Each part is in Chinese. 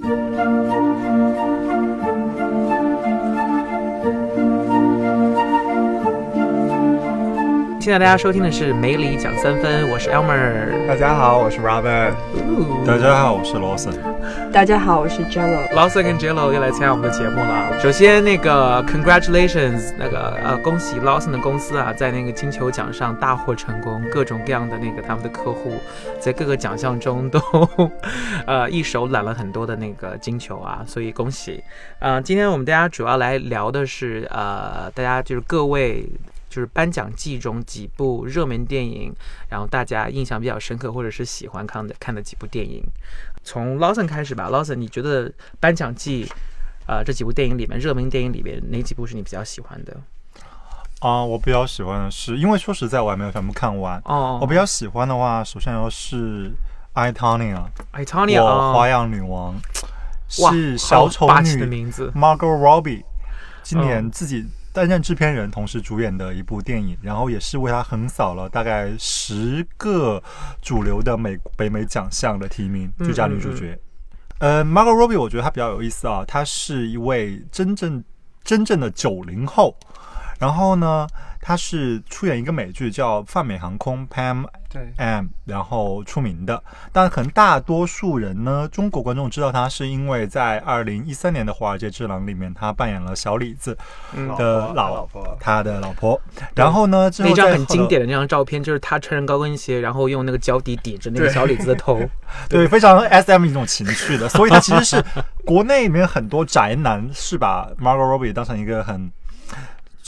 Música 现在大家收听的是《梅里讲三分》，我是 Elmer。大家好，我是 Robert。大家好，我是 Lawson。大家好，我是 Jello。Lawson 跟 Jello 又来参加我们的节目了。首先，那个 Congratulations，那个呃，恭喜 Lawson 的公司啊，在那个金球奖上大获成功，各种各样的那个他们的客户在各个奖项中都呃一手揽了很多的那个金球啊，所以恭喜。呃，今天我们大家主要来聊的是呃，大家就是各位。就是颁奖季中几部热门电影，然后大家印象比较深刻或者是喜欢看的看的几部电影。从 Lawson 开始吧，Lawson，你觉得颁奖季，呃，这几部电影里面，热门电影里面哪几部是你比较喜欢的？啊，我比较喜欢的是，因为说实在我还没有全部看完。哦。我比较喜欢的话，首先要是《I Tonya》，《I Tonya》我花样女王，是小丑女的名字，Margot Robbie，今年自己。担任制片人，同时主演的一部电影，然后也是为他横扫了大概十个主流的美北美奖项的提名，最佳女主角。呃，Margot Robbie，我觉得她比较有意思啊，她是一位真正真正的九零后，然后呢。他是出演一个美剧叫《泛美航空》Pam M，然后出名的。但可能大多数人呢，中国观众知道他是因为在二零一三年的《华尔街之狼》里面，他扮演了小李子的老婆，他的老婆。然后呢，那张很经典的那张照片就是他穿着高跟鞋，然后用那个脚底抵着那个小李子的头，对，非常 S M 一种情趣的。所以他其实是国内里面很多宅男是把 Margot Robbie 当成一个很。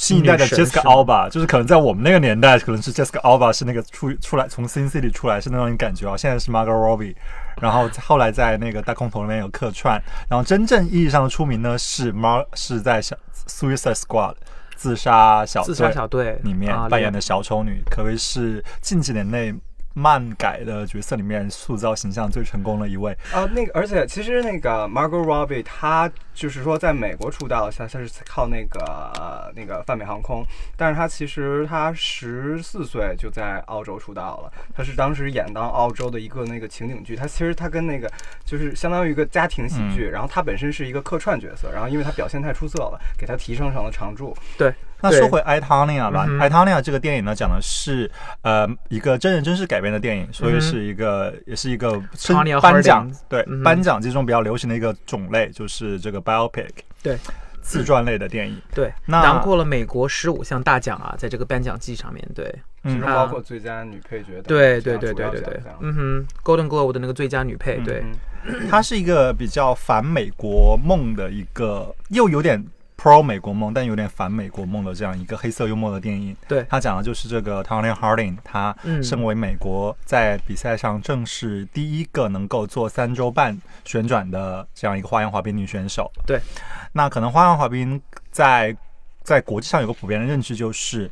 新一代的 Jessica Alba，就是可能在我们那个年代，可能是 Jessica Alba 是那个出出来从 Sin City 出来是那种感觉啊。现在是 Margot Robbie，然后后来在那个大空头里面有客串，然后真正意义上的出名呢是 Mar 是在小 Suicide Squad 自杀小自杀小队里面扮演的小丑女，可谓是近几年内。漫改的角色里面塑造形象最成功的一位啊，那个而且其实那个 Margot Robbie 她就是说在美国出道，她她是靠那个呃那个泛美航空，但是她其实她十四岁就在澳洲出道了，她是当时演当澳洲的一个那个情景剧，她其实她跟那个就是相当于一个家庭喜剧，然后她本身是一个客串角色，然后因为她表现太出色了，给她提升成了常驻。对。那说回《Itania》吧，《Itania》这个电影呢，讲的是呃一个真人真事改编的电影，所以是一个也是一个颁奖对颁奖季中比较流行的一个种类，就是这个 biopic 对自传类的电影。对，囊括了美国十五项大奖啊，在这个颁奖季上面，对，其中包括最佳女配角。对对对对对对，嗯哼，Golden Globe 的那个最佳女配，对，它是一个比较反美国梦的一个，又有点。Pro 美国梦，但有点反美国梦的这样一个黑色幽默的电影。对，他讲的就是这个 Tony Harding，他身为美国在比赛上正式第一个能够做三周半旋转的这样一个花样滑冰女选手。对，那可能花样滑冰在在国际上有个普遍的认知，就是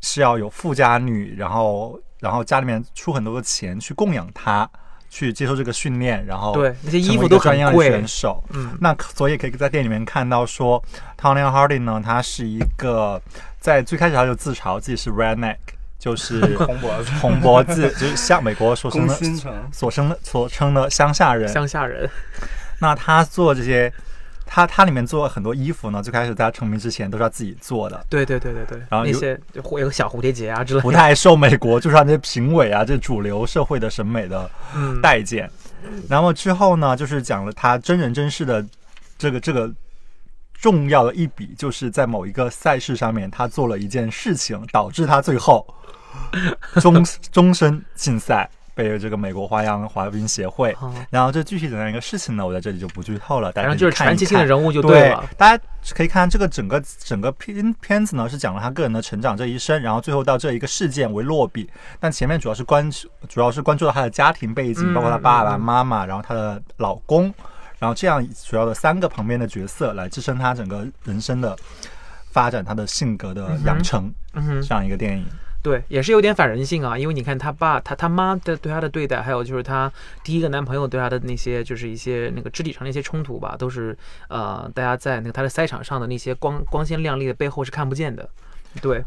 是要有富家女，然后然后家里面出很多的钱去供养她。去接受这个训练，然后对那些衣服都专业选手。嗯，那所以可以在店里面看到说，Tony Harding 呢，他是一个在最开始他就自嘲自己是 redneck，就是 红脖子，红脖子 就是像美国所称的所称的所称的乡下人。乡下人。那他做这些。他他里面做很多衣服呢，最开始在他成名之前都是他自己做的。对对对对对。然后那些会有小蝴蝶结啊之类的。不太受美国就是那些评委啊，这主流社会的审美的待见。然后之后呢，就是讲了他真人真事的这个这个重要的一笔，就是在某一个赛事上面，他做了一件事情，导致他最后终终身禁赛。被这个美国花样滑冰协会，然后这具体怎样一个事情呢？我在这里就不剧透了。反正就是传奇性的人物就对了。大家可以看这个整个整个片片子呢，是讲了他个人的成长这一生，然后最后到这一个事件为落笔。但前面主要是关主要是关注到他的家庭背景，包括他爸爸妈妈，然后他的老公，然后这样主要的三个旁边的角色来支撑他整个人生的发展，他的性格的养成，这样一个电影。对，也是有点反人性啊，因为你看他爸、他他妈的对他的对待，还有就是他第一个男朋友对他的那些，就是一些那个肢体上的一些冲突吧，都是呃，大家在那个他的赛场上的那些光光鲜亮丽的背后是看不见的。对，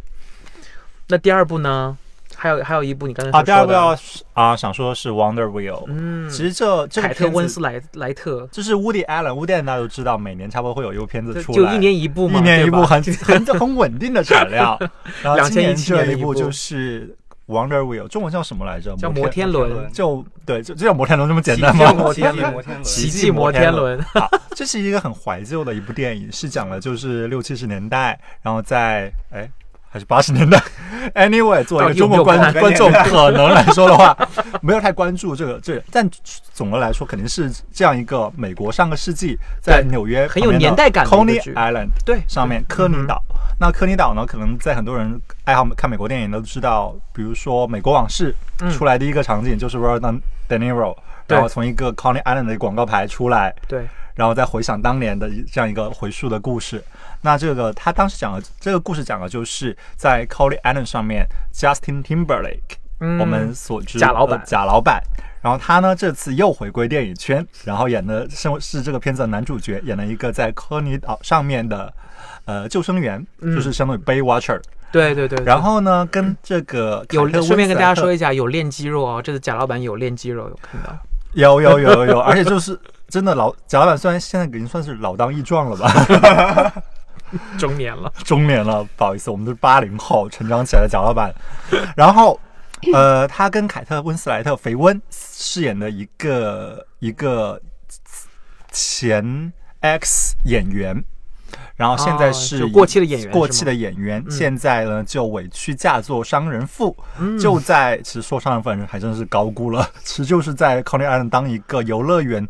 那第二部呢？还有还有一部你刚才啊，所说的。第二部要啊想说的是 Wonder Wheel，嗯，其实这这个凯特温斯莱莱特，就是 Woody Allen，Woody Allen 大家都知道，每年差不多会有一部片子出来，就一年一部嘛，一年一部很很很稳定的产量。然后今年2017这年一部。就是 Wonder Wheel，中文叫什么来着？叫摩天轮。轮就对，就就叫摩天轮这么简单吗？迹摩天轮。奇迹摩天轮，好，这是一个很怀旧的一部电影，是讲的就是六七十年代，然后在哎。还是八十年代，anyway，作为一个中国观观众，可能来说的话，没有太关注这个这个，但总的来说，肯定是这样一个美国上个世纪在纽约很有年代感的 Coney Island 对上面科尼岛。那科尼岛呢，可能在很多人爱好看美国电影都知道，比如说《美国往事》嗯出来第一个场景就是 Robert De Niro，对。然后从一个 Coney Island 的广告牌出来，对，然后再回想当年的一这样一个回溯的故事。那这个他当时讲的这个故事讲的就是在 Coney Island 上面，Justin Timberlake，、嗯我们所知贾老板呃贾老板。然后他呢这次又回归电影圈，然后演的是是这个片子的男主角，演了一个在科尼岛上面的呃救生员，嗯就是相当于 Bay Watcher。对对对，对然后呢，跟这个有顺便跟大家说一一下，有练肌肉哦，这次贾老板有练肌肉，有看到。有有有有有，而且就是真的老贾老板，虽然现在已经算是老当益壮了吧，中年了，中年了，不好意思，我们都是八零后成长起来的贾老板。然后，呃，他跟凯特温斯莱特肥温饰演的一个一个前 X 演员，然后现在哦是过气的演员过气的演员，嗯。现在呢就委屈嫁做商人妇，嗯。就在其实说商人妇还真是高估了，其实就是在 Coney Island 当一个游乐园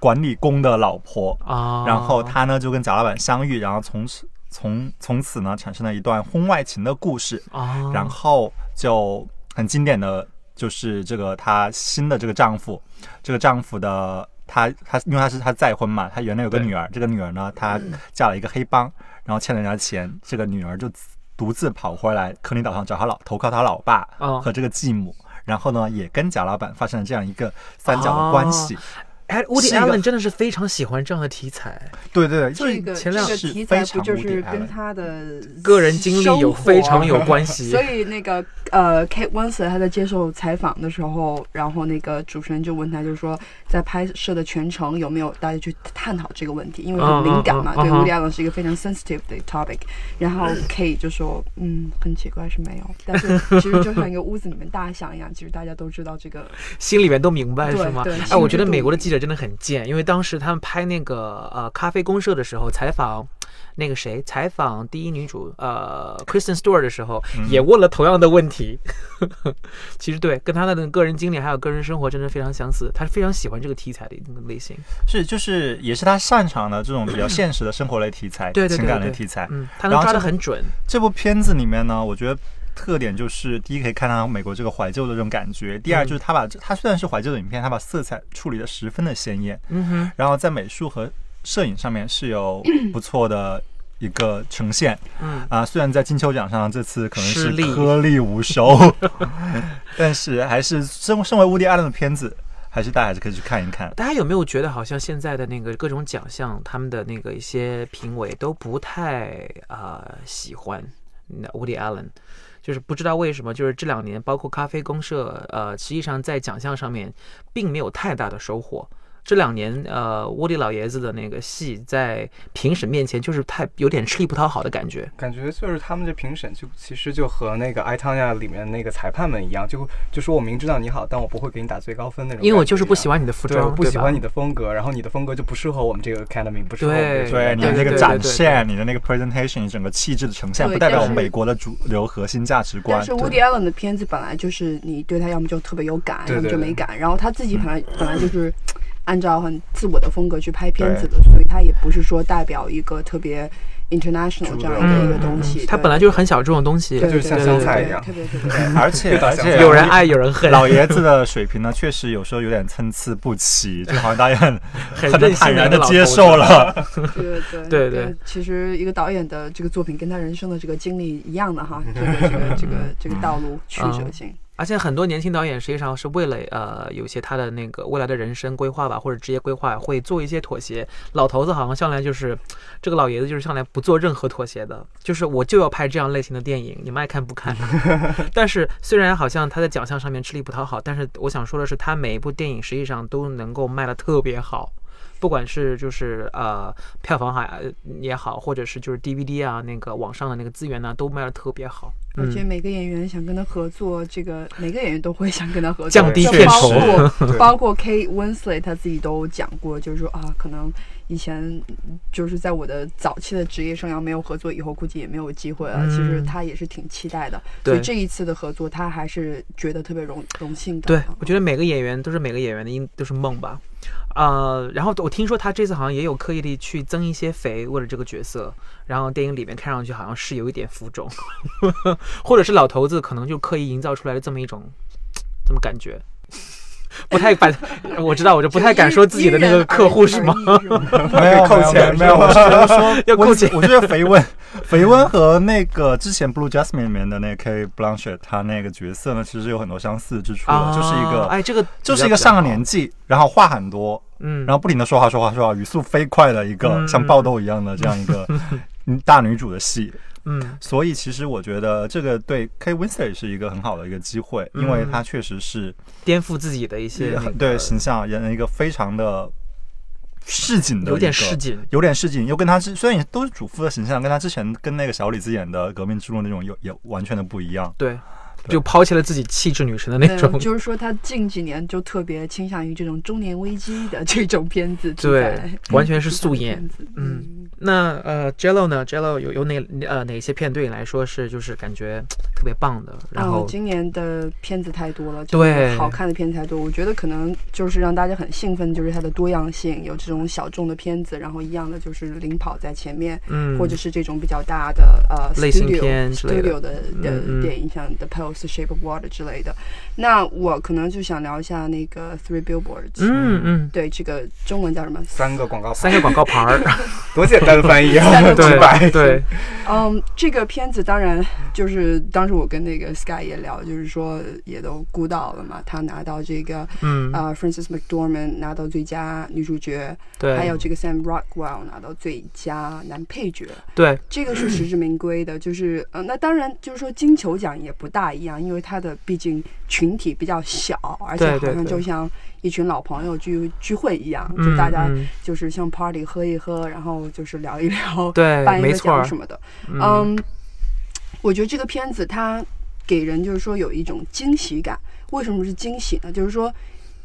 管理工的老婆，啊，然后他呢就跟贾老板相遇，然后从此从从此呢产生了一段婚外情的故事，啊，然后就很经典的就是这个她新的这个丈夫，这个丈夫的他他因为他是他再婚嘛，他原来有个女儿，这个女儿呢她嫁了一个黑帮，然后欠了人家钱，这个女儿就独自跑回来科林岛上找他老投靠他老爸啊和这个继母。然后呢，也跟贾老板发生了这样一个三角的关系。哎，乌迪是一个艾伦真的是非常喜欢这样的题材，对对对，这个前两这个是题材不非常就是跟他的 个人经历有非常有关系。所。以那个呃，Kate Winslet 他在接受采访的时候，然后那个主持人就问他，就是说在拍摄的全程有没有大家去探讨这个问题，因为很敏感嘛，对 Woody Allen 是一个非常 sensitive 的 topic。然后 Kate 就说，嗯，很奇怪是没有，但是其实就像一个屋子里面大象一样，其实大家都知道这个心里面都明白对是吗？哎，我觉得美国的记者真的很贱，因为当时他们拍那个呃咖啡公社的时候，采访那个谁，采访第一女主呃 Kristen Stewart 的时候，嗯也问了同样的问题。其实对，跟他的那个个人经历还有个人生活真的非常相似，他是非常喜欢这个题材的那个类型。是就是也是他擅长的这种比较现实的生活类题材、对对对情感类题材。嗯，他能抓得很准。这部片子里面呢，我觉得特点就是第一可以看到美国这个怀旧的这种感觉，第二嗯就是他把这他虽然是怀旧的影片，他把色彩处理的十分的鲜艳，嗯哼，然后在美术和摄影上面是有 不错的。一个呈现嗯，啊，虽然在金球奖上这次可能是颗粒无收，但是还是身身为乌迪艾伦的片子，还是大家还是可以去看一看。大家有没有觉得好像现在的那个各种奖项，他们的那个一些评委都不太啊、呃喜欢那 Woody Allen，就是不知道为什么，就是这两年包括咖啡公社，呃，实际上在奖项上面并没有太大的收获。这两年，呃，沃迪老爷子的那个戏在评审面前就是太有点吃力不讨好的感觉。感觉就是他们这评审就其实就和那个《艾汤亚》里面那个裁判们一样，就就说我明知道你好，但我不会给你打最高分那种。因为我就是不喜欢你的服装，不喜欢你的风格，然后你的风格就不适合我们这个 Academy，不适合我们这个对对你的那个展现，你的那个 presentation，你整个气质的呈现，不代表我们美国的主流核心价值观但。是 Woody Allen 的片子本来就是你对他要么就特别有感，要么就没感。然后他自己本来 本来就是按照很自我的风格去拍片子的，所以他也不是说代表一个特别 international 这样的一个东西。对。他本来就是很小众的东西，对就是像对对对香菜一样。特别特别。而且而且有人爱有人恨，老爷子的水平呢，确实有时候有点参差不齐，就好像大家很 很坦然的接受了。对对对。对对。其实一个导演的这个作品跟他人生的这个经历一样的哈，这个这个这个这个道路曲折性。而且很多年轻导演实际上是为了呃有些他的那个未来的人生规划吧，或者职业规划，会做一些妥协。老头子好像向来就是这个老爷子，就是向来不做任何妥协的，就是我就要拍这样类型的电影，你们爱看不看？但是虽然好像他在奖项上面吃力不讨好，但是我想说的是，他每一部电影实际上都能够卖的特别好。不管是就是呃票房好也好，或者是就是 DVD 啊那个网上的那个资源呢，都卖的特别好。而且每个演员想跟他合作，这个每个演员都会想跟他合作，降低片酬。包括包括 Kate Winslet 他自己都讲过，就是说啊，可能以前就是在我的早期的职业生涯没有合作，以后估计也没有机会了。其实他也是挺期待的，所以这一次的合作，他还是觉得特别荣荣幸的。对，我觉得每个演员都是每个演员的应都是梦吧。呃，然后我听说他这次好像也有刻意的去增一些肥，为了这个角色，然后电影里面看上去好像是有一点浮肿，或者是老头子可能就刻意营造出来的这么一种，这么感觉。不太敢，我知道，我就不太敢说自己的那个客户是吗？没有 扣钱，没有，我是觉得说 要扣钱。我觉得肥温，肥温和那个之前《Blue Jasmine》里面的那个 K Blanchett，他那个角色呢，其实有很多相似之处的，就是一个，哎，这个就是一个上了年纪，然后话很多，嗯，然后不停的说话说话说话，语速飞快的一个像爆豆一样的这样一个大女主的戏。嗯，所以其实我觉得这个对 K Winslet 是一个很好的一个机会，因为他确实是颠覆自己的一些对形象，演了一个非常的市井的，有点市井，有点市井，又跟他之虽然也都是主妇的形象，跟他之前跟那个小李子演的《革命之路》那种有也完全的不一样。对。就抛弃了自己气质女神的那种，就是说他近几年就特别倾向于这种中年危机的 这种片子，对，完全是素颜。嗯，那呃，Jello 呢？Jello 有有哪呃哪些片对你来说是就是感觉特别棒的？然后今年的片子太多了，对，好看的片子太多。我觉得可能就是让大家很兴奋，就是它的多样性，有这种小众的片子，然后一样的就是领跑在前面，嗯，或者是这种比较大的呃类型片 studio 的的电影，像 The Post。The Shape of Water 之类的，那我可能就想聊一下那个 Three Billboards。嗯嗯，对，这个中文叫什么？三个广告，三个广告牌儿，多简单的翻译啊！对对，嗯，这个片子当然就是当时我跟那个 Sky 也聊，就是说也都估到了嘛，他拿到这个，嗯。啊，Frances McDormand 拿到最佳女主角，对，还有这个 Sam Rockwell 拿到最佳男配角，对，这个是实至名归的，就是呃，那当然就是说金球奖也不大一样，因为他的毕竟群体比较小，而且好像就像一群老朋友聚聚会一样，就大家就是像 party 喝一喝，然后就是聊一聊，对，颁一个奖什么的。嗯，我觉得这个片子它给人就是说有一种惊喜感。为什么是惊喜呢？就是说，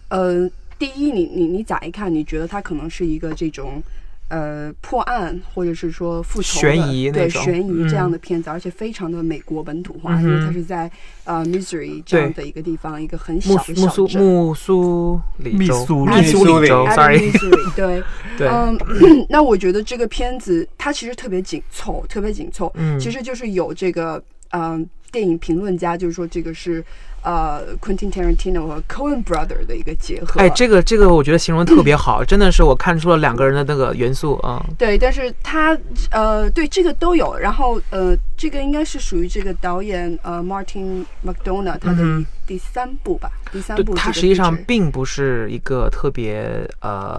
呃，第一，你你你咋一看，你觉得它可能是一个这种。呃，破案或者是说复仇悬疑对悬疑这样的片子，而且非常的美国本土化，因为它是在呃 Missouri 这样的一个地方，一个很小的小镇。木苏里密苏密苏里州，sorry，对对。嗯，那我觉得这个片子它其实特别紧凑，特别紧凑。嗯，其实就是有这个嗯电影评论家就是说这个是。呃，Quentin Tarantino 和 Coen Brother 的一个结合。哎，这个这个，我觉得形容特别好，真的是我看出了两个人的那个元素啊。对，但是他呃，对这个都有。然后呃，这个应该是属于这个导演呃 Martin McDonough 他的第三部吧，第三部。他实际上并不是一个特别呃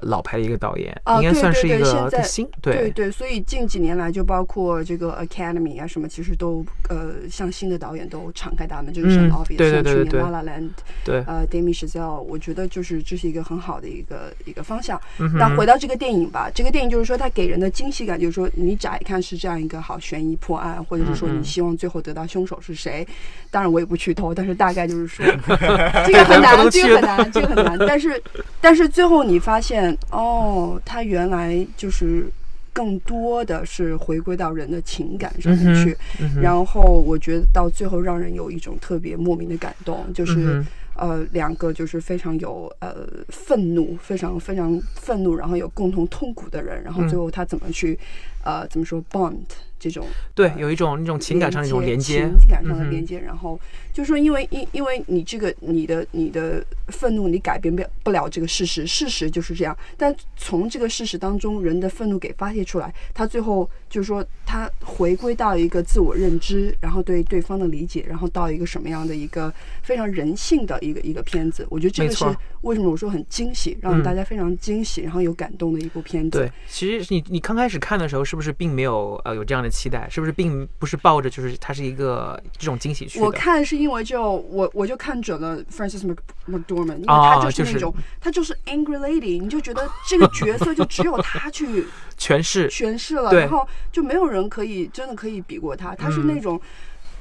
老牌的一个导演，应该算是一个新。对对对，所以近几年来，就包括这个 Academy 啊什么，其实都呃向新的导演都敞开大门，就是像。对对对对，拉拉 land，对，呃，Demi Chazelle，我觉得就是这是一个很好的一个一个方向。那回到这个电影吧，这个电影就是说它给人的惊喜感，就是说你乍一看是这样一个好悬疑破案，或者是说你希望最后得到凶手是谁。当然我也不剧透，但是大概就是说 这个很难，这个很难，这个很难。但是但是最后你发现，哦，他原来就是。更多的是回归到人的情感上面去，然后我觉得到最后让人有一种特别莫名的感动，就是呃两个就是非常有呃愤怒，非常非常愤怒，然后有共同痛苦的人，然后最后他怎么去呃怎么说 bond。这种对呃，有一种那种情感上的一种连接，情感上的连接。然后就是说，因为因因为你这个你的你的愤怒，你改变不了不了这个事实，事实就是这样。但从这个事实当中，人的愤怒给发泄出来，他最后就是说，他回归到一个自我认知，然后对对方的理解，然后到一个什么样的一个非常人性的一个一个片子。我觉得这个是为什么我说很惊喜，让嗯大家非常惊喜，然后有感动的一部片子。对，其实你你刚开始看的时候，是不是并没有呃有这样的期待？是不是并不是抱着就是它是一个这种惊喜去的？我看是因为就我我就看准了 Francis Mc McDormand，因为啊他就是就是那种、他就是 Angry Lady，你就觉得这个角色就只有他去 诠释。诠释了，然后就没有人可以真的可以比过他，他是嗯。那种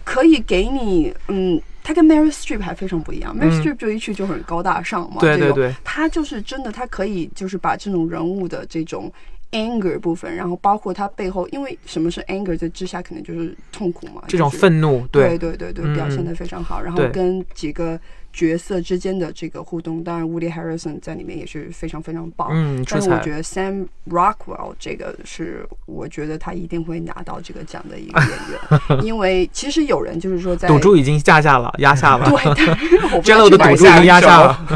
可以给你嗯。他跟 Mary Streep 还非常不一样，Mary 嗯。Streep 就一去就很高大上嘛，对对对。他就是真的，他可以就是把这种人物的这种 anger 部分，然后包括他背后，因为什么是 anger 在之下，可能就是痛苦嘛，这种就是愤怒，对对对对，表现嗯的非常好。然后跟几个角色之间的这个互动，当然 Woody Harrison 在里面也是非常非常棒。嗯，但是我觉。得 Sam Rockwell 这个是，我觉得他一定会拿到这个奖的一个演员，因为其实有人就是说在赌注已经下下了，压下了。对，但是我不知道 的，赌注已经压下了。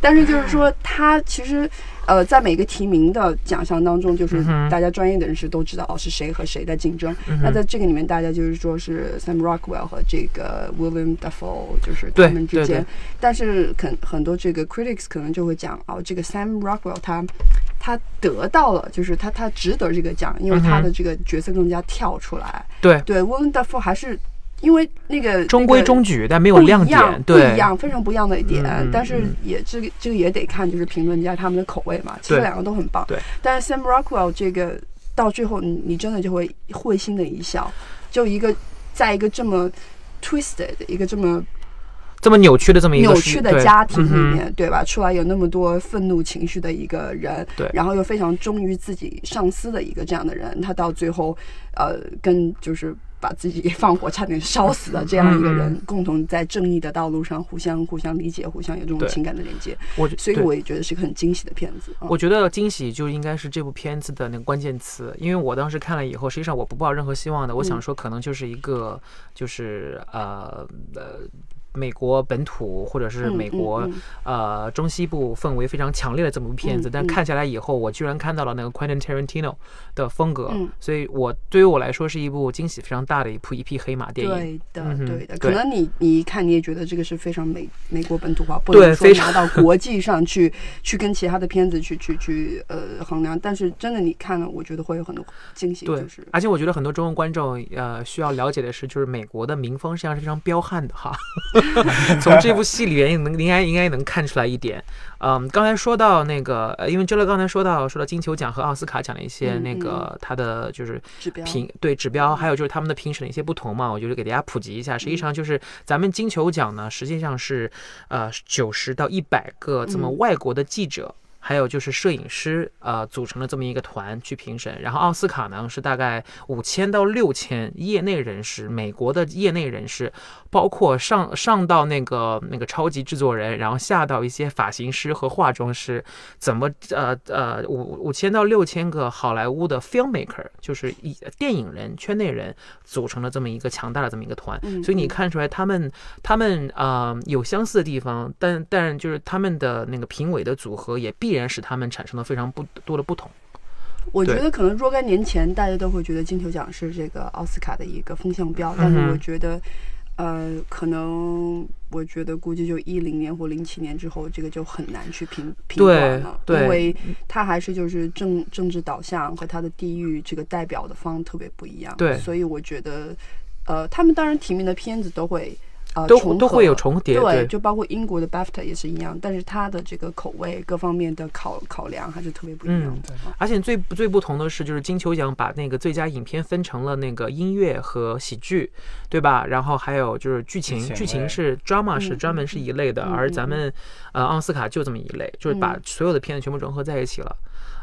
但是就是说，他其实呃，在每个提名的奖项当中，就是大家专业的人士都知道哦是谁和谁在竞争。嗯那在这个里面，大家就是说是 Sam Rockwell 和这个 William Dafoe，就是他们之间。但是肯很多这个 critics 可能就会讲哦，这个 Sam Rockwell 他他得到了，就是他他值得这个奖，因为他的这个角色更加跳出来。对，对，William Dafoe 还是因为那个中规中矩，但没有亮点。对不一，样，非常不一样的一点。但是嗯也这个这个也得看就是评论家他们的口味嘛。其实两个都很棒。对。但是 Sam Rockwell 这个到最后你你真的就会会心的一笑，就一个在一个这么 twisted 一个这么这么扭曲的这么一个扭曲的家庭里面，对吧？出来有那么多愤怒情绪的一个人，对然后又非常忠于自己上司的一个这样的人，他到最后，呃，跟就是把自己给放火差点烧死的这样一个人，嗯共同在正义的道路上互相互相理解，互相有这种情感的连接，我所以我也觉得是个很惊喜的片子。啊我觉得惊喜就应该是这部片子的那个关键词，因为我当时看了以后，实际上我不抱任何希望的。我嗯想说，可能就是一个，就是呃呃。美国本土或者是嗯美国、嗯嗯。呃中西部氛围非常强烈的这么部片子，但看下来以后，我居然看到了那个 Quentin Tarantino 的风格，嗯。所以我对于我来说是一部惊喜非常大的一部一匹黑马电影。对的嗯，对的，可能你你一看你也觉得这个是非常美美国本土化，不能说拿到国际上去 去跟其他的片子去去去呃衡量，但是真的你看了，我觉得会有很多惊喜，对就是，而且我觉得很多中国观众呃需要了解的是，就是美国的民风实际上是非常彪悍的哈。从这部戏里面能应该应该能看出来一点。嗯，刚才说到那个，呃，因为周乐刚才说到说到金球奖和奥斯卡奖的一些嗯那个他的就是评对指标，还有就是他们的评审的一些不同嘛，我就是给大家普及一下。实际上就是咱们金球奖呢，实际上是呃九十到一百个这么嗯外国的记者。还有就是摄影师，呃，组成了这么一个团去评审。然后奥斯卡呢是大概五千到六千业内人士，美国的业内人士，包括上上到那个那个超级制作人，然后下到一些发型师和化妆师，怎么呃呃五五千到六千个好莱坞的 filmmaker，就是一电影人圈内人组成了这么一个强大的这么一个团。嗯所以你嗯看出来他们他们呃有相似的地方，但但就是他们的那个评委的组合也必然使他们产生了非常不多的不同。我觉得可能若干年前大家都会觉得金球奖是这个奥斯卡的一个风向标，但是我觉得，呃，可能我觉得估计就一零年或零七年之后，这个就很难去评评了，对因为它还是就是政政治导向和它的地域这个代表的方特别不一样，对所以我觉得，呃，他们当然提名的片子都会。呃，都重都会有重叠对，对就包括英国的 BAFTA 也是一样，但是它的这个口味各方面的考考量还是特别不一样嗯的。而且最最不同的是，就是金球奖把那个最佳影片分成了那个音乐和喜剧，对吧？然后还有就是剧情，剧情是 drama 是嗯专门是一类的，而咱们呃奥斯卡就这么一类，就是把嗯所有的片子全部融合在一起了。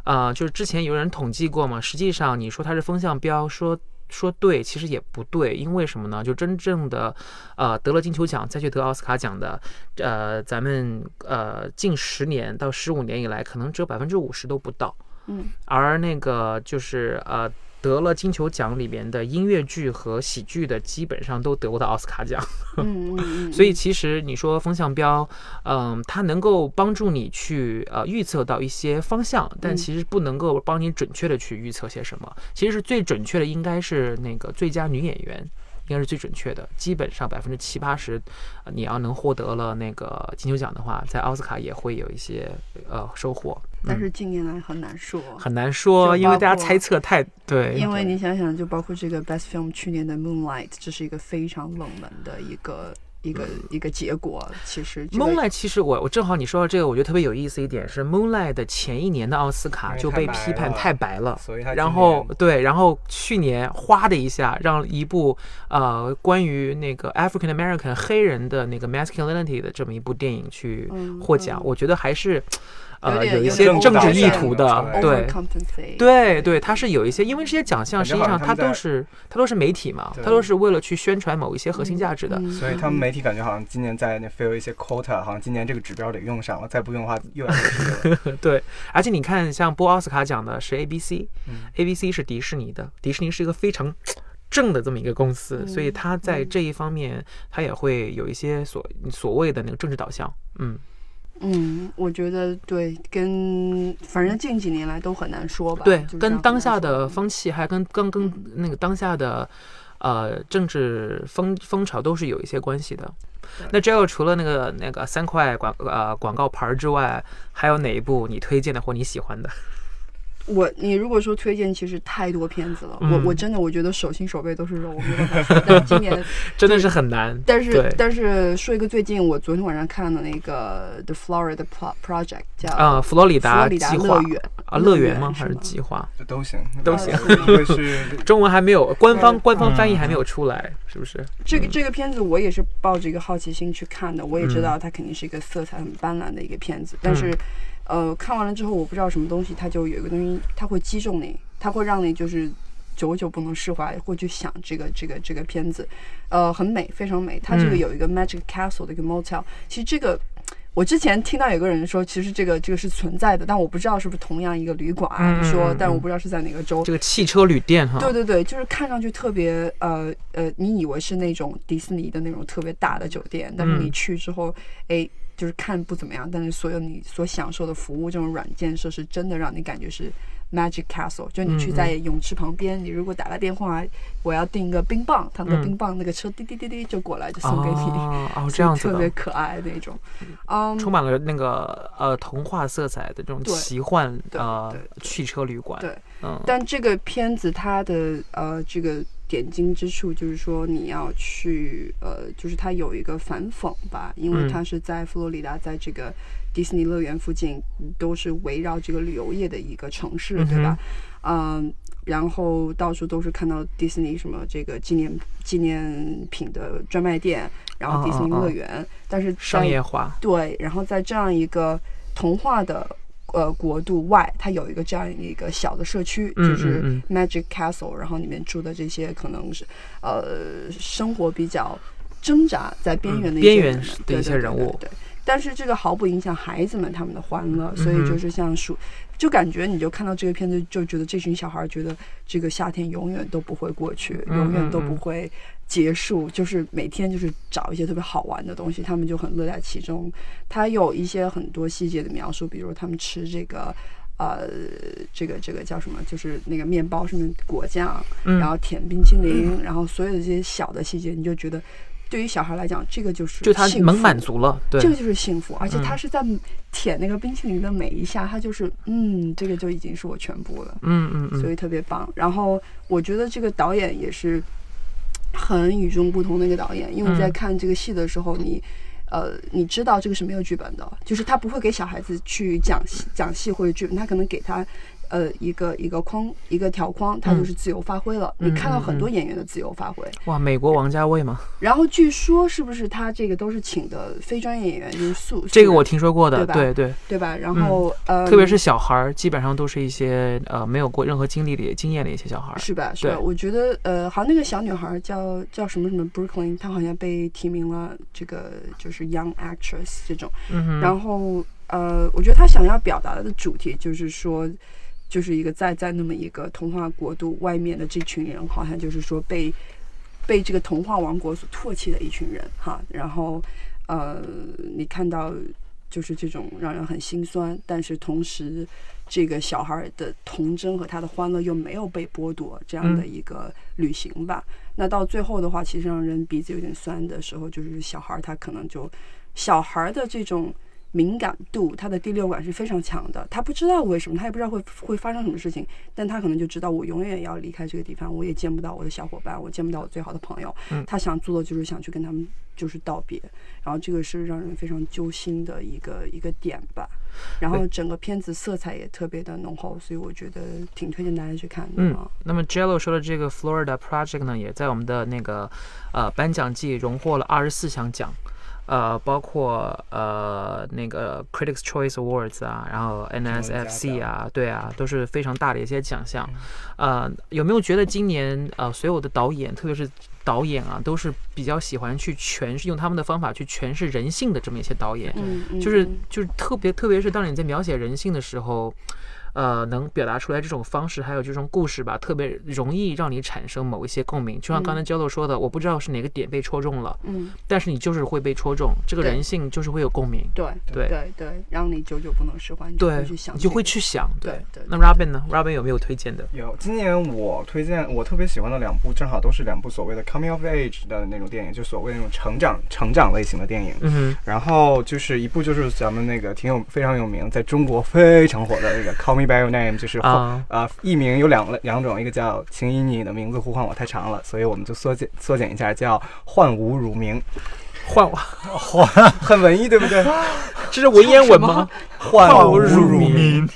啊、就是之前有人统计过嘛，实际上你说它是风向标，说说对，其实也不对，因为什么呢？就真正的呃得了金球奖再去得奥斯卡奖的，呃，咱们呃近十年到十五年以来，可能只有百分之五十都不到。嗯而那个就是呃，得了金球奖里面的音乐剧和喜剧的，基本上都得过的奥斯卡奖。嗯嗯嗯，所以其实你说风向标，嗯，它能够帮助你去呃预测到一些方向，但嗯其实不能够帮你准确的去预测些什么。其实是最准确的应该是那个最佳女演员。应该是最准确的，基本上百分之七八十，呃你要能获得了那个金球奖的话，在奥斯卡也会有一些呃收获。嗯但是近年来很难说，很难说，因为大家猜测太对。因为你想想，就包括这个 Best Film 去年的 Moonlight，这是一个非常冷门的一个一个一个结果。其实这个 Moonlight 其实我我正好你说到这个，我觉得特别有意思一点是 Moonlight 的前一年的奥斯卡就被批判太白了，所以他然后对，然后去年哗的一下让一部呃关于那个 African American 黑人的那个 masculinity 的这么一部电影去嗯获奖，嗯我觉得还是呃有一些政治意图的，对。对对，它是有一些，因为这些奖项实际上它都是它都是媒体嘛，对它都是为了去宣传某一些核心价值的。嗯所以他们媒体感觉好像今年在那 fill 一些 quota，好像今年这个指标得用上了，再不用的话又要流失了。对，而且你看，像播奥斯卡奖的是 ABC，ABC、嗯是迪士尼的，迪士尼是一个非常正的这么一个公司，所以嗯它在嗯这一方面，它也会有一些所所谓的那个政治导向。嗯，嗯，我觉得对，跟反正近几年来都很难说吧。对跟当下的风气，还跟跟跟那个当下的呃政治风风潮都是有一些关系的。那 j o 除了那个那个三块广呃广告牌儿之外，还有哪一部你推荐的或你喜欢的？我你如果说推荐，其实太多片子了。嗯我我真的我觉 do 手心手背都是肉，我没有办法说。但是今年，真的是很难。但是但是说一个最近我昨天晚上看的那个 The Florida Pro- Project 叫啊，佛罗里达佛罗里达计划乐园啊，乐园吗？还是计划？都行，都行会是 中文还没有，官方官方翻译嗯还没有出来，是不是？这个这个片子我也是抱着一个好奇心去看的，我也知嗯道它肯定是一个色彩很斑斓的一个片子，但是，呃，看完了之后我不知道什么东西，它就有一个东西，它会击中你，它会让你就是久久不能释怀，会去想这个这个这个片子，呃，很美，非常美。它这个嗯有一个 Magic Castle 的一个 motel，其实这个。我之前听到有个人说，其实这个这个是存在的，但我不知道是不是同样一个旅馆，说但我不知道是在哪个州。这个汽车旅店哈，对对对，就是看上去特别呃呃，你以为是那种迪士尼的那种特别大的酒店，但是你嗯去之后，哎，就是看不怎么样，但是所有你所享受的服务，这种软件设施，真的让你感觉是 Magic Castle。就你去在泳池旁边，你如果打个电话，我要订一个冰棒，他那个嗯冰棒那个车滴滴滴滴就过来就送给你。哦哦，这样子，特别可爱那种，嗯，充满了那个呃童话色彩的这种奇幻对呃对对汽车旅馆，对嗯，但这个片子它的呃这个点睛之处就是说你要去呃，就是它有一个反讽吧，因为嗯它是在佛罗里达，在这个迪士尼乐园附近，都是围绕这个旅游业的一个城市，对吧？嗯。然后到处都是看到迪士尼什么这个纪念纪念品的专卖店，然后迪士尼哦哦哦乐园，但是商业化，对，然后在这样一个童话的呃国度外，它有一个这样一个小的社区，嗯就是嗯 Magic Castle，然后里面住的这些可能是呃生活比较挣扎在边缘的一些嗯边缘人们的对对一些人物。对对对但是这个毫不影响孩子们他们的欢乐，所以就是像暑，就感觉你就看到这个片子，就觉得这群小孩觉得这个夏天永远都不会过去，嗯永远都不会结束，就是每天就是找一些特别好玩的东西，他们就很乐在其中。他有一些很多细节的描述，比如他们吃这个。呃，这个这个叫什么？就是那个面包上面果酱，嗯然后舔冰淇淋，然后所有的这些小的细节，你就觉得对于小孩来讲，这个就是就他能满足了，对这，个就是幸福，而且嗯他是在舔那个冰淇淋的每一下，他就是嗯，这个就已经是我全部了，嗯嗯嗯，所以特别棒。然后我觉得这个导演也是很与众不同的一个导演，因为在嗯看这个戏的时候，你。呃，你知道这个是没有剧本的，就是他不会给小孩子去讲戏讲戏或者剧本，他可能给他呃一个一个框一个条框，他就是自由发挥了。嗯你看到很嗯多演员的自由发挥，哇，美国王家卫吗，然后据说是不是他这个都是请的非专业演员，就是素这个我听说过的，对吧对对，对吧？然后、呃，特别是小孩儿，基本上都是一些呃没有过任何经历的经验的一些小孩儿，是吧？是吧？对我觉得呃，好像那个小女孩叫叫什么什么 Brooklyn，她好像被提名了这个就是 Young Actress 这种。嗯哼，然后呃，我觉得她想要表达的主题就是说，就是一个在在那么一个童话国度外面的这群人，好像就是说被被这个童话王国所唾弃的一群人哈。然后呃，你看到就是这种让人很心酸，但是同时这个小孩的童真和他的欢乐又没有被剥夺这样的一个旅行吧。那到最后的话，其实让人鼻子有点酸的时候，就是小孩他可能就小孩的这种。敏感度，他的第六感是非常强的。他不知道为什么，他也不知道会会发生什么事情，但他可能就知道我永远要离开这个地方，我也见不到我的小伙伴，我见不到我最好的朋友。他想做的就是想去跟他们就是道别，然后这个是让人非常揪心的一个一个点吧。然后整个片子色彩也特别的浓厚，所以我觉得挺推荐大家去看的。嗯，那么 Jello 说的这个 Florida Project 呢，也在我们的那个呃颁奖季荣获了二十四项奖。呃，包括呃那个 Critics Choice Awards 啊，然后 NSFC 啊，对啊，都是非常大的一些奖项。呃，有没有觉得今年呃所有的导演，特别是导演啊，都是比较喜欢去诠释，用他们的方法去诠释人性的这么一些导演？嗯，就是就是特别特别是当你在描写人性的时候。呃，能表达出来这种方式，还有这种故事吧，特别容易让你产生某一些共鸣。就像刚才焦豆说的，我不知道是哪个点被戳中了，嗯，但是你就是会被戳中，这个人性就是会有共鸣。对对对对，让你久久不能释怀，你就会去想，你就会去想。对对。那 Robin 呢？Robin 有没有推荐的？有，今年我推荐我特别喜欢的两部，正好都是两部所谓的 coming of age 的那种电影，就所谓那种成长成长类型的电影。嗯哼。然后就是一部就是咱们那个挺有非常有名，在中国非常火的那个 Call Me by Your Name，就是。啊呃、艺名有两两种，一个叫“请以你的名字呼唤我”，太长了，所以我们就缩减缩减一下，叫“唤吾乳名”。唤唤很文艺，对不对？这是文言文吗？唤吾乳名，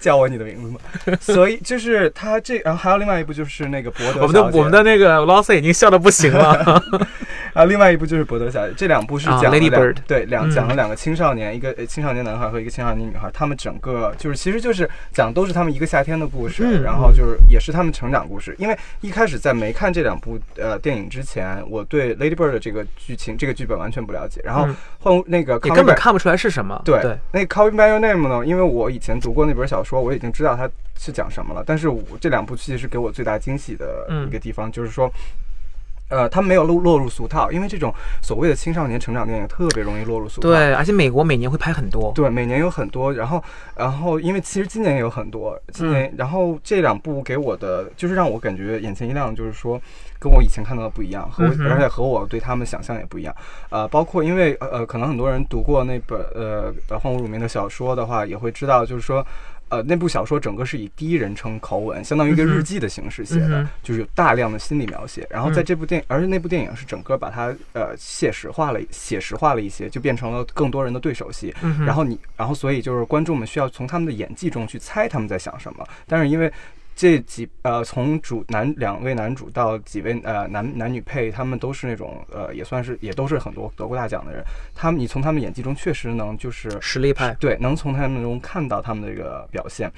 叫我你的名字吗？所以就是他这，然后还有另外一部就是那个博德。我们的我们的那个 Loss 已经笑的不行了。啊，另外一部就是《博德小姐》，这两部是讲了两对两讲了两个青少年，一个青少年男孩和一个青少年女孩，他们整个就是其实就是讲都是他们一个夏天的故事，然后就是也是他们成长故事。因为一开始在没看这两部呃电影之前，我对《Lady Bird》的这个剧情这个剧本完全不了解，然后换那个你根本看不出来是什么。对，那《Call Me by Your Name》呢？因为我以前读过那本小说，我已经知道它是讲什么了。但是我这两部戏是给我最大惊喜的一个地方就是说。呃，他没有落落入俗套，因为这种所谓的青少年成长电影特别容易落入俗套。对，而且美国每年会拍很多。对，每年有很多。然后，然后，因为其实今年也有很多。今年，然后这两部给我的就是让我感觉眼前一亮，就是说跟我以前看到的不一样，和而且和我对他们想象也不一样。呃，包括因为呃，可能很多人读过那本呃《荒芜乳名》的小说的话，也会知道，就是说。呃，那部小说整个是以第一人称口吻，相当于一个日记的形式写的，就是有大量的心理描写。然后在这部电影，而且那部电影是整个把它呃写实化了，写实化了一些，就变成了更多人的对手戏。然后你，然后所以就是观众们需要从他们的演技中去猜他们在想什么。但是因为这几呃，从主男两位男主到几位呃男男女配，他们都是那种呃，也算是也都是很多得过大奖的人。他们你从他们演技中确实能就是实力派，对，能从他们中看到他们的一个表现。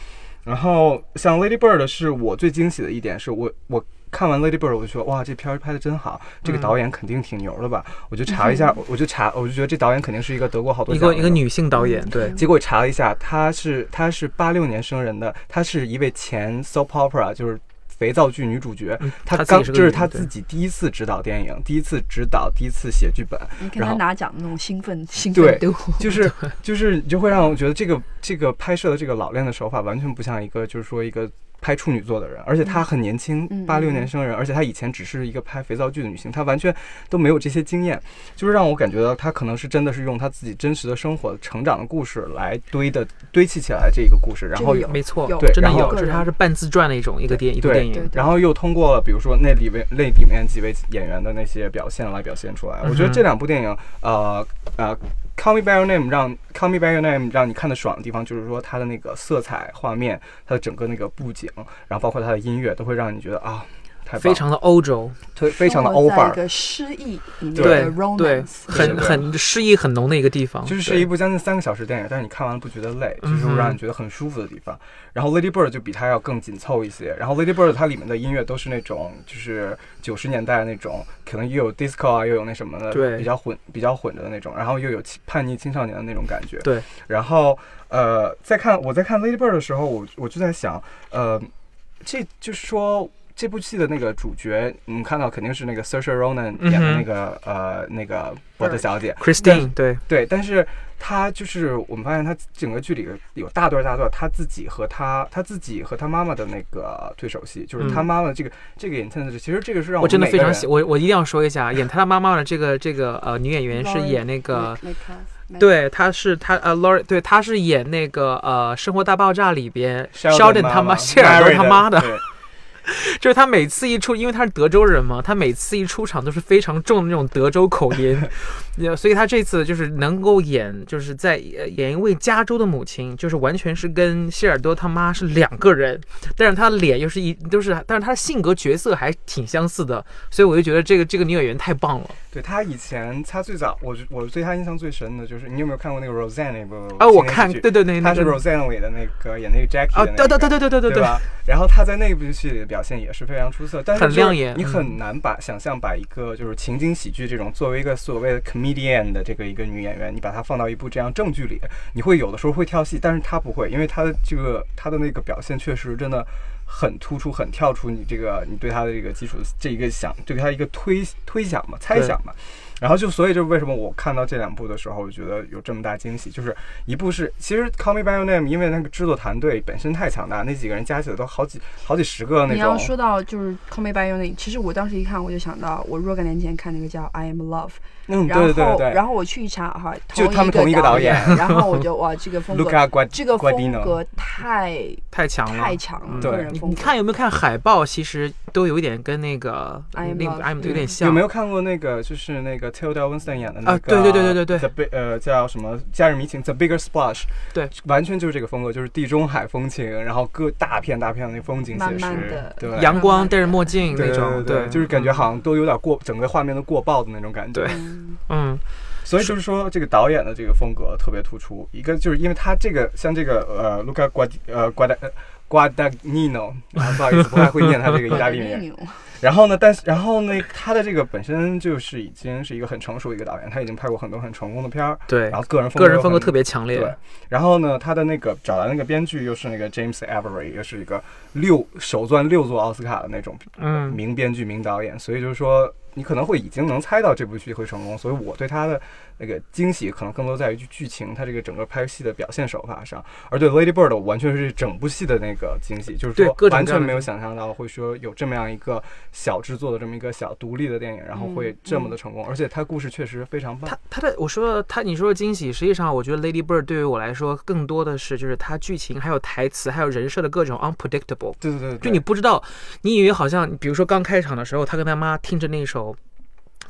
然后像 Lady Bird 是我最惊喜的一点，是我我。看完《Lady Bird》，我就说哇，这片儿拍的真好，这个导演肯定挺牛的吧？我就查了一下，我就查，我就觉得这导演肯定是一个德国好多一个一个女性导演。对，结果查了一下，她是她是八六年生人的，她是一位前 soap opera，就是肥皂剧女主角。她刚这是她自己第一次执导电影，第一次执导，第一次写剧本。你看她拿奖的那种兴奋兴奋度，就是 就是就会让我觉得这个这个拍摄的这个老练的手法完全不像一个就是说一个。拍处女座的人，而且她很年轻，八六年生人，而且她以前只是一个拍肥皂剧的女性，她完全都没有这些经验，就是让我感觉到她可能是真的是用她自己真实的生活、成长的故事来堆的堆砌起来这一个故事，然后没错，对，真的有，是它是半自传的一种一个电一部电影，然后又通过比如说那里面那里面几位演员的那些表现来表现出来，我觉得这两部电影，呃呃。Call Me by Your Name 让 Call Me by Your Name 让你看的爽的地方，就是说它的那个色彩、画面，它的整个那个布景，然后包括它的音乐，都会让你觉得啊。太非常的欧洲，非非常的欧范儿。在一个诗意里面对的对，romance，很对很诗意很浓的一个地方，就是是一部将近三个小时电影，但是你看完了不觉得累，就是让你觉得很舒服的地方。然后 Lady Bird 就比它要更紧凑一些。然后 Lady Bird 它里面的音乐都是那种就是九十年代那种，可能又有 disco 啊，又有那什么的，对比较混比较混着的那种，然后又有叛逆青少年的那种感觉。对。然后呃，在看我在看 Lady Bird 的时候，我我就在想，呃，这就是说。这部戏的那个主角，你们看到肯定是那个 Saoirse Ronan 演的那个、呃那个伯特小姐，Christine，对，对，但是她就是我们发现她整个剧里有大段大段她自己和她她自己和她妈妈的那个对手戏，就是他嗯。妈妈这个、这个 intense，其实这个是让我真的非常喜，我我一定要说一下，演她妈妈的这个这个呃女演员是演那个。对，她是她呃，Laurie，对，她是演那个呃《生活大爆炸》里边 Sheldon Sheldon 他妈谢尔顿他妈的，对 就是他每次一出，因为他是德州人嘛，他每次一出场都是非常重的那种德州口音，所以他这次就是能够演，就是在演一位加州的母亲，就是完全是跟希尔多他妈是两个人，但是他脸又是一都、就是，但是他的性格角色还挺相似的，所以我就觉得这个这个女演员太棒了。对他以前他最早我我对他印象最深的就是你有没有看过那个 Roseanne 那部？啊，我看，对对对，他是 Roseanne 里的那个演那个 Jackie 啊，对对对对对对对，然后他在那部戏里表。表现也是非常出色，但是很亮眼你嗯很难把想象把一个就是情景喜剧这种作为一个所谓的 comedian 的这个一个女演员，你把她放到一部这样正剧里，你会有的时候会跳戏，但是她不会，因为她的这个她的那个表现确实真的很突出，很跳出你这个你对她的这个基础这一个想对她一个推推想嘛，猜想嘛。然后就所以就是为什么我看到这两部的时候，我觉得有这么大惊喜，就是一部是其实《Call Me by Your Name》，因为那个制作团队本身太强大，那几个人加起来都好几好几十个那你要。说到就是《Call Me by Your Name》，其实我当时一看我就想到我若干年前看那个叫《I Am Love》，嗯，对对对对。然后我去一查哈，就他们同一个个导演演，然后我就哇这个风格 Luca 这个风格太太强了，太强了，嗯对你个人风格。你看有没有看海报？其实都有一点跟那个 I am 那个 Love，I'm 有点像。有没有看过那个就是那个 Tilda Winston 演的那个？啊对对对对对对 The Big 呃叫什么《假日迷情》The Bigger Splash。对，完全就是这个风格，就是地中海风情，然后各大片大片的那风景写实，慢慢地对，阳光戴着墨镜对那种，对，就是感觉好像都有点过，整个画面都过曝的那种感觉。对嗯嗯，所以就是说，这个导演的这个风格特别突出。一个就是因为他这个像这个呃，Luca Guad 呃 Guad 呃 Guadagnino，啊，不好意思，不太会念他这个意大利名。然后呢，但是然后呢，他的这个本身就是已经是一个很成熟的一个导演，他已经拍过很多很成功的片儿，对然，后个人风个人风格特别强烈。对，然后呢，他的那个找来那个编剧又是那个 James Avery，又是一个六首钻六座奥斯卡的那种嗯名编剧、名导演，所以就是说你可能会已经能猜到这部剧会成功，所以我对他的那个惊喜可能更多在于剧剧情，它这个整个拍戏的表现手法上，而对 Lady Bird 我完全是整部戏的那个惊喜，就是说完全没有想象到会说有这么样一个小制作的这么一个小独立的电影，然后会这么的成功，而且它故事确实非常棒他。他的我说他你说的惊喜，实际上我觉得 Lady Bird 对于我来说更多的是就是它剧情还有台词还有人设的各种 unpredictable，对对对，就你不知道，你以为好像比如说刚开场的时候，他跟他妈听着那首。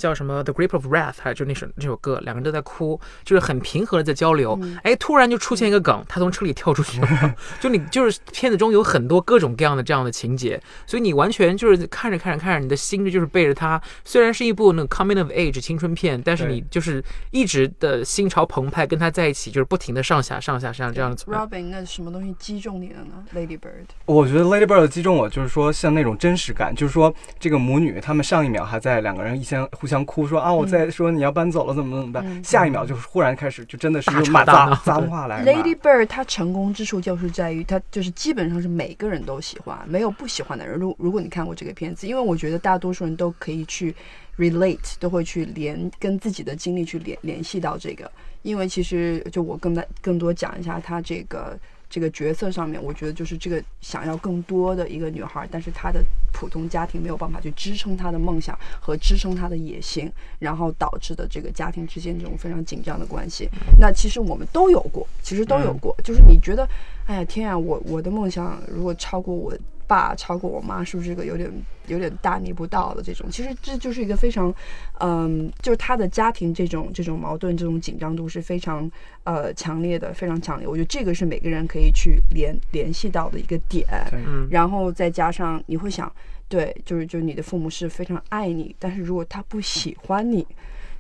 叫什么《The Grip of Wrath》，还有就那首那首歌，两个人都在哭，就是很平和的在交流。嗯哎，突然就出现一个梗，他从车里跳出去了，就你就是片子中有很多各种各样的这样的情节，所以你完全就是看着看着看着，你的心就是背着他。虽然是一部那个 coming of age 青春片，但是你就是一直的心潮澎湃，跟他在一起，就是不停的上下上下上下这样子。Robin，那什么东西击中你了呢？Lady Bird，我觉得 Lady Bird 击中我，就是说像那种真实感，就是说这个母女她们上一秒还在两个人一相互相哭说啊我在说你要搬走了怎么怎么办，嗯下一秒就是忽然开始就真的是骂 脏大脏话来 Lady Bird 它成功之处就是在于它就是基本上是每个人都喜欢，没有不喜欢的人。如如果你看过这个片子，因为我觉得大多数人都可以去 relate，都会去连跟自己的经历去联联系到这个。因为其实就我更大更多讲一下她这个这个角色上面，我觉得就是这个想要更多的一个女孩，但是她的普通家庭没有办法去支撑她的梦想和支撑她的野心，然后导致的这个家庭之间这种非常紧张的关系。那其实我们都有过，其实都有过，就是你觉得，哎呀天啊，我我的梦想如果超过我爸，超过我妈，是不是这个有点有点大逆不道的这种？其实这就是一个非常，嗯，就是他的家庭这种这种矛盾、这种紧张度是非常呃强烈的，非常强烈。我觉得这个是每个人可以去联联系到的一个点。嗯，然后再加上你会想，对，就是就是你的父母是非常爱你，但是如果他不喜欢你，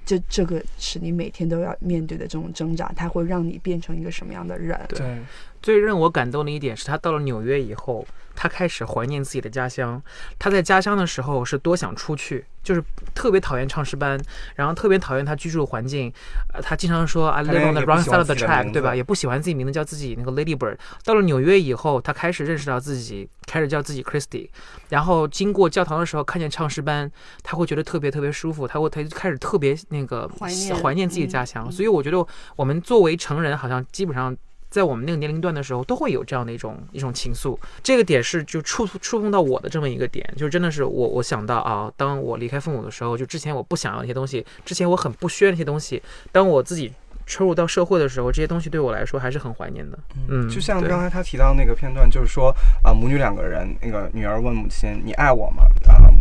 这这个是你每天都要面对的这种挣扎，它会让你变成一个什么样的人？对，最让我感动的一点是他到了纽约以后，他开始怀念自己的家乡。他在家乡的时候是多想出去，就是特别讨厌唱诗班，然后特别讨厌他居住的环境。呃，他经常说 I live on the wrong side of the track，对吧？也不喜欢自己名字叫自己那个 Lady Bird。到了纽约以后，他开始认识到自己，开始叫自己 Christy。然后经过教堂的时候，看见唱诗班，他会觉得特别特别舒服，他会他就开始特别那个怀念怀念自己的家嗯乡。嗯所以我觉得我们作为成人，好像基本上。在我们那个年龄段的时候，都会有这样的一种一种情愫。这个点是就触触碰到我的这么一个点，就是真的是我我想到啊，当我离开父母的时候，就之前我不想要那些东西，之前我很不缺那些东西，当我自己出入到社会的时候，这些东西对我来说还是很怀念的。嗯，就像刚才他提到那个片段，就是说啊、母女两个人，那个女儿问母亲：“你爱我吗？”啊、呃，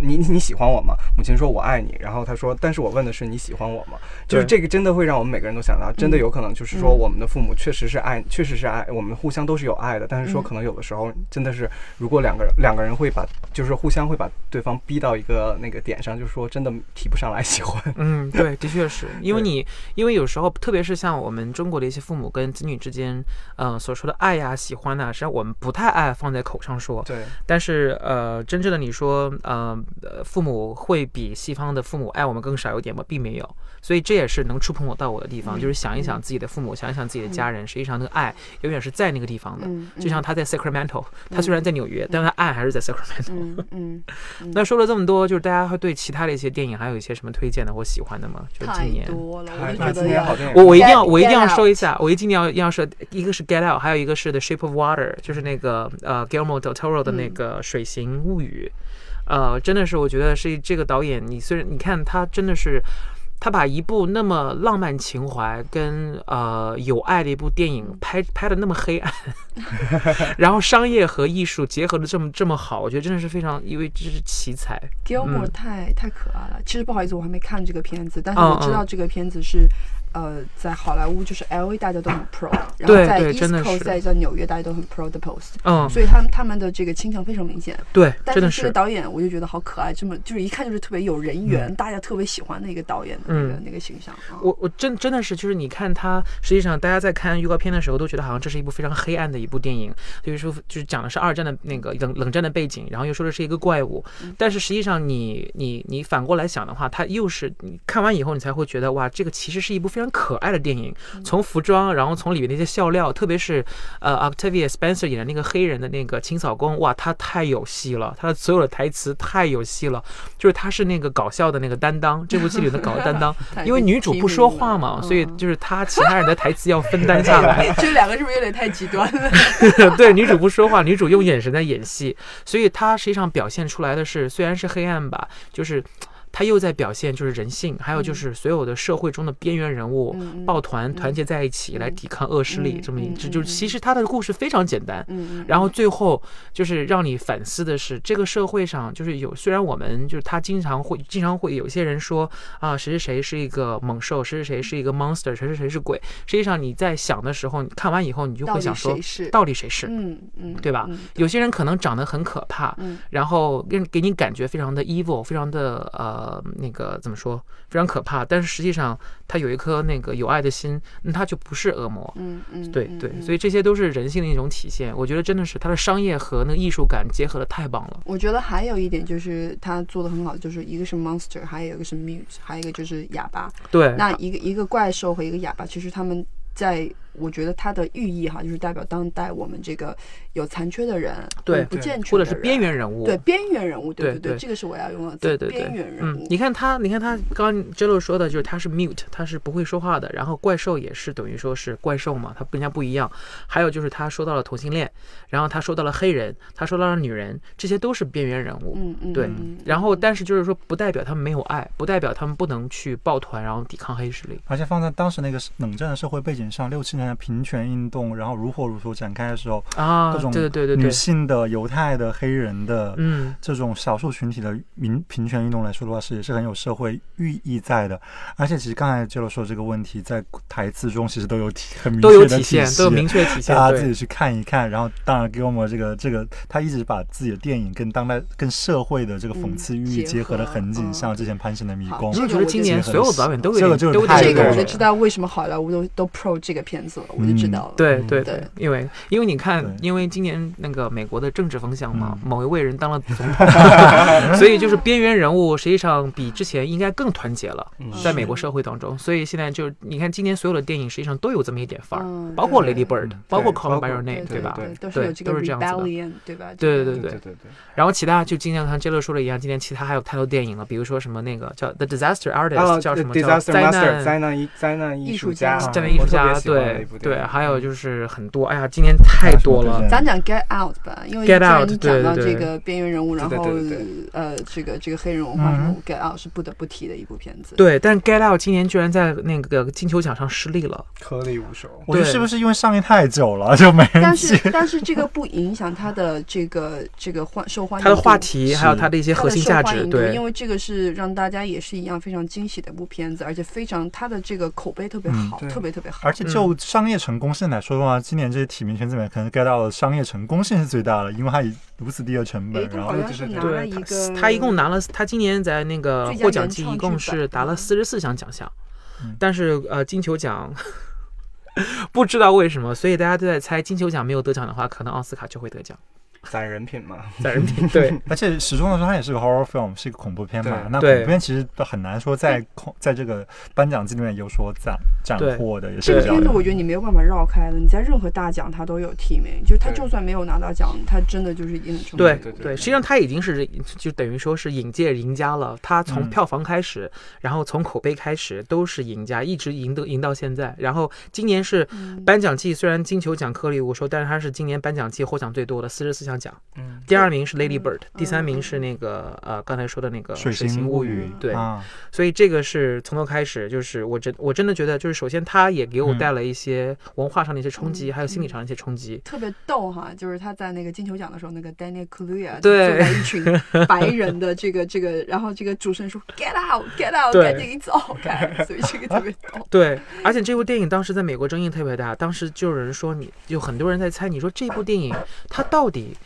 你你喜欢我吗？母亲说：“我爱你。”然后他说：“但是我问的是你喜欢我吗？”就是这个真的会让我们每个人都想到，真的有可能就是说嗯我们的父母确实是爱，确实是爱，我们互相都是有爱的。但是说嗯可能有的时候真的是，如果两个人两个人会把，就是互相会把对方逼到一个那个点上，就是说真的提不上来喜欢。嗯，对，的确是 因为你，因为有时候，特别是像我们中国的一些父母跟子女之间，呃，所说的爱呀、喜欢呐、实际上我们不太爱放在口上说。对，但是，呃，真正的你说，呃，呃父母会比西方的父母爱我们更少一点吗？并没有。所以这也是能触碰我到我的地方，嗯就是想一想自己的父母，想一想自己的家人，实际上那个爱永远是在那个地方的。嗯，就像他在 Sacramento，他虽然在纽约，但他爱还是在 Sacramento。嗯嗯嗯，那说了这么多，就是大家会对其他的一些电影还有一些什么推荐的或喜欢的吗？就是太今年。多了，我那今就觉得要年好电影，我我一定要我一定要说一下，我一定要要说，一个是 Get Out，还有一个是 The Shape of Water，就是那个呃 Guillermo del Toro 的那个《水形物语》呃，真的是我觉得是这个导演，你虽然你看他真的是。他把一部那么浪漫情怀跟呃有爱的一部电影拍拍的那么黑暗，然后商业和艺术结合的这么这么好，我觉得真的是非常，因为这是奇才。Gilmore 嗯太太可爱了。其实不好意思，我还没看这个片子，但是嗯我知道嗯这个片子是，呃，在好莱坞就是 L A 大家都很 pro，然后在对 East Coast 在在纽约大家都很 pro 的 post，嗯，所以他们他们的这个倾向非常明显。对，但真的是。是这个导演我就觉得好可爱，这么就是一看就是特别有人缘，大家特别喜欢的一个导演的那个、嗯。那个形象啊。我我真真的是，就是你看他，实际上大家在看预告片的时候都觉得好像这是一部非常黑暗的一部电影，就是说就是讲的是二战的那个冷冷战的背景，然后又说的是一个怪物，但是实际上你你你反过来想的话，他又是你看完以后你才会觉得哇，这个其实是一部非常可爱的电影，从服装，然后从里面那些笑料，特别是呃 Octavia Spencer 演的那个黑人的那个清扫工，哇，他太有戏了，他的所有的台词太有戏了，就是他是那个搞笑的那个担当，这部戏里的搞笑担当。因为女主不说话嘛，所以嗯就是他其他人的台词要分担下来。这两个是不是有点太极端了？对，女主不说话，女主用眼神在演戏，所以她实际上表现出来的是，虽然是黑暗吧，就是。她又在表现就是人性，还有就是所有的社会中的边缘人物抱团团结在一起来抵抗恶势力，嗯这么一嗯这就是嗯其实他的故事非常简单，然后最后就是让你反思的是，这个社会上就是有，虽然我们就是他经常会经常会有些人说啊，谁谁谁是一个猛兽，谁谁谁是一个 monster，谁谁谁是鬼。实际上你在想的时候，你看完以后，你就会想说？到底谁是？嗯嗯，对吧嗯有些人可能长得很可怕，嗯然后给给你感觉非常的 evil，非常的呃那个怎么说，非常可怕。但是实际上他有一颗那个有爱的心，那他就不是恶魔。嗯嗯，对对，所以这些都是人性的一种体现。我觉得真的是他的商业和那个艺术感结合的太棒了。我觉得还有一点就是他做的很好，就是一个是 monster，还有一个是 mute，还有一个就是哑巴。对，那一个一个怪兽和一个哑巴，其实他们在我觉得它的寓意哈，就是代表当代我们这个有残缺的人，对不健全或者是边缘人物。对边缘人物，对对，对对这个是我要用的词，对对对边缘人嗯物，，你看他，你看他刚刚 Jello 说的，就是他是 mute，他是不会说话的。然后怪兽也是等于说是怪兽嘛，他跟人家不一样。还有就是他说到了同性恋，然后他说到了黑人，他说到了女人，这些都是边缘人物。嗯嗯，对嗯然后，但是就是说，不代表他们没有爱，不代表他们不能去抱团，然后抵抗黑势力。而且放在当时那个冷战的社会背景上，六七年啊、平权运动，然后如火如荼展开的时候，啊，各种对对对对对，女性的、犹太的、黑人的，嗯，这种少数群体的民平权运动来说的话，是也是很有社会寓意在的。而且其实刚才 j 了说这个问题，在台词中其实都有体很明都有确的体现，都有明确体现，大家自己去看一看。然后当然给我们这个这个，他一直把自己的电影跟当代、跟社会的这个讽刺寓意嗯结合的很紧，嗯像之前《潘神的迷宫我觉得今年所有的导演都有这个都有就是太这个我就知道为什么好莱坞都都 pro 这个片子了，我就知道了。嗯对对对因为因为你看，因为今年那个美国的政治风向嘛，嗯某一位人当了总统，所以就是边缘人物实际上比之前应该更团结了，嗯在美国社会当中。所以现在就你看，今年所有的电影实际上都有这么一点范儿，嗯包括对 Lady Bird，嗯包括 Call Me 包 by 括 Your 对 Name，对吧？对都是有这个都是这样子的对吧？对对对对对对，然后其他就今年像杰乐说的一样，今年其他还有太多电影了，比如说什么那个叫 The Disaster Artist，、啊叫什么叫灾难灾难艺灾难艺术家，灾难艺术家，我特别喜欢的对一部电对，还有就是很多，哎呀，今年太多了。咱讲 Get Out 吧，因为既 Get 然 Out，你讲到这个边缘人物，然后呃，这个这个黑人文化，嗯然后 Get Out 是不得不提的一部片子。对，但是 Get Out 今年居然在那个金球奖上失利了。颗粒无收。我觉得对是不是因为上映太久了，就没人但是？但是这个不影响它的这个这个欢受欢迎它的话题还有它的一些核心价值，对因为这个是让大家也是一样非常惊喜的一部片子，而且非常它的这个口碑特别嗯好，特别特别好。而且就商业成功性来说的话，今年这些提名圈子里面，可能 get 到的商业成功性是最大的，因为它以如此低的成本然后就是对他一共拿了，他今年在那个获奖季一共是拿了嗯四十四项奖项嗯，但是呃金球奖 不知道为什么，所以大家都在猜金球奖没有得奖的话，可能奥斯卡就会得奖。攒人品嘛，攒人品 对而且始终来说，它也是个 horror film，是一个恐怖片嘛。那恐怖片其实都很难说在恐 在这个颁奖季里面有所斩斩获的，也这个片子。我觉得你没有办法绕开的。你在任何大奖，它都有提名，就他对就算没有拿到奖，他真的就是已经很成功。对对对对，实际上他已经是就等于说是影界赢家了。他从嗯票房开始，然后从口碑开始都是赢家，一直赢得赢到现在。然后今年是嗯颁奖季，虽然金球奖颗粒无收，但是他是今年颁奖季获奖最多的四十四项奖。嗯，第二名是 Lady Bird，、嗯。第三名是那个呃刚才说的那个水形形物语，对，啊，所以这个是从头开始，就是我真我真的觉得，就是首先他也给我嗯带来一些文化上的一些冲击，嗯还有心理上的一些冲击。特别逗哈，就是他在那个金球奖的时候，那个 Daniel Kaluuya 对。坐在一群白人的这个 这个，然后这个主持人说 Get out, Get out，对。赶紧走。开，所以这个特别逗。对，而且这部电影当时在美国争议特别大，当时就有人说你，有很多人在猜，你说这部电影它到底，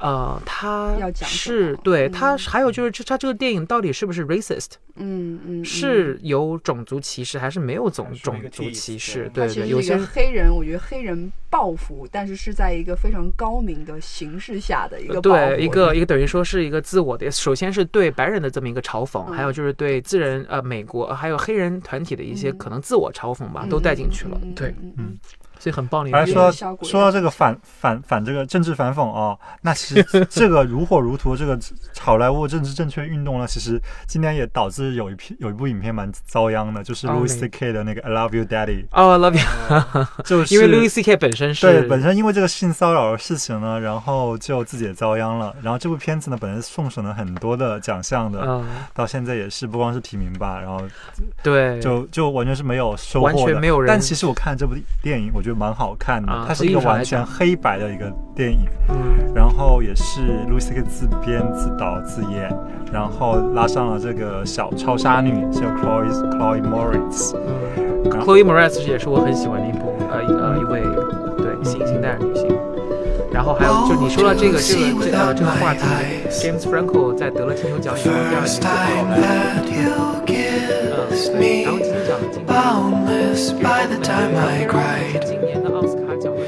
呃，它要讲什是对他还有就是这他这个电影到底是不是 racist，嗯嗯，嗯。是有种族歧视还是没有种种族歧视？对？对对，有些黑人，我觉得黑人报复，但是是在一个非常高明的形式下的一个报复对，一个一个等于说是一个自我的，首先是对白人的这么一个嘲讽，嗯还有就是对自人呃美国呃还有黑人团体的一些嗯。可能自我嘲讽吧，嗯都带进去了。对，嗯。嗯所以很棒的一还个。说说到这个反反反这个政治反讽哦，那其实 这个如火如荼这个好莱坞政治正确运动呢，其实今年也导致有一批有一部影片蛮遭殃的，就是哦 Louis C.K. 的那个《I Love You Daddy 哦、i love you，》，就是因为 Louis C.K. 本身是对本身因为这个性骚扰的事情呢，然后就自己也遭殃了。然后这部片子呢，本身送审了很多的奖项的，嗯，到现在也是不光是提名吧，然后对，就就完全是没有收获完的。全没有人但其实我看这部电影，我觉得蛮好看的，啊它是一个完全黑白的一个电影。嗯然后也是 C.K. 自编自导自演，然后拉上了这个小超杀女叫 Chloe Chloe Moritz，嗯，Chloe Moretz 也是我很喜欢的一部呃呃一位对新兴代女性。然后还有就你说到这个这个这呃这个话题，James Franco 在得了金球奖以后，第二年就跑来，嗯，对，然后金球奖今年。Boundless by the time I cried. 今年的奥斯卡奖的